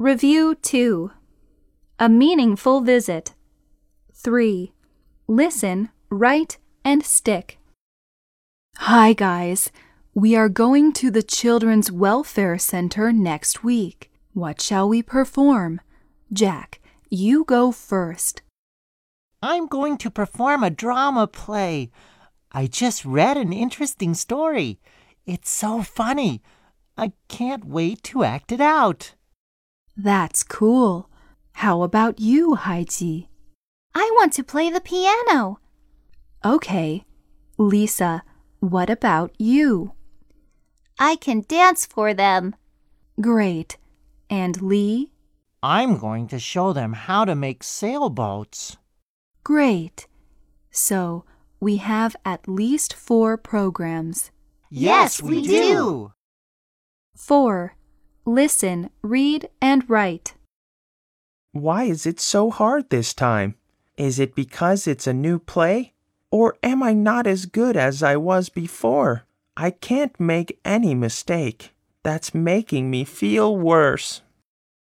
Review 2. A meaningful visit. 3. Listen, write, and stick. Hi, guys. We are going to the Children's Welfare Center next week. What shall we perform? Jack, you go first. I'm going to perform a drama play. I just read an interesting story. It's so funny. I can't wait to act it out. That's cool. How about you, Haiji? I want to play the piano. Okay. Lisa, what about you? I can dance for them. Great. And Lee? I'm going to show them how to make sailboats. Great. So, we have at least four programs. Yes, we do. 4. Listen, read, and write. Why is it so hard this time? Is it because it's a new play? Or am I not as good as I was before? I can't make any mistake. That's making me feel worse.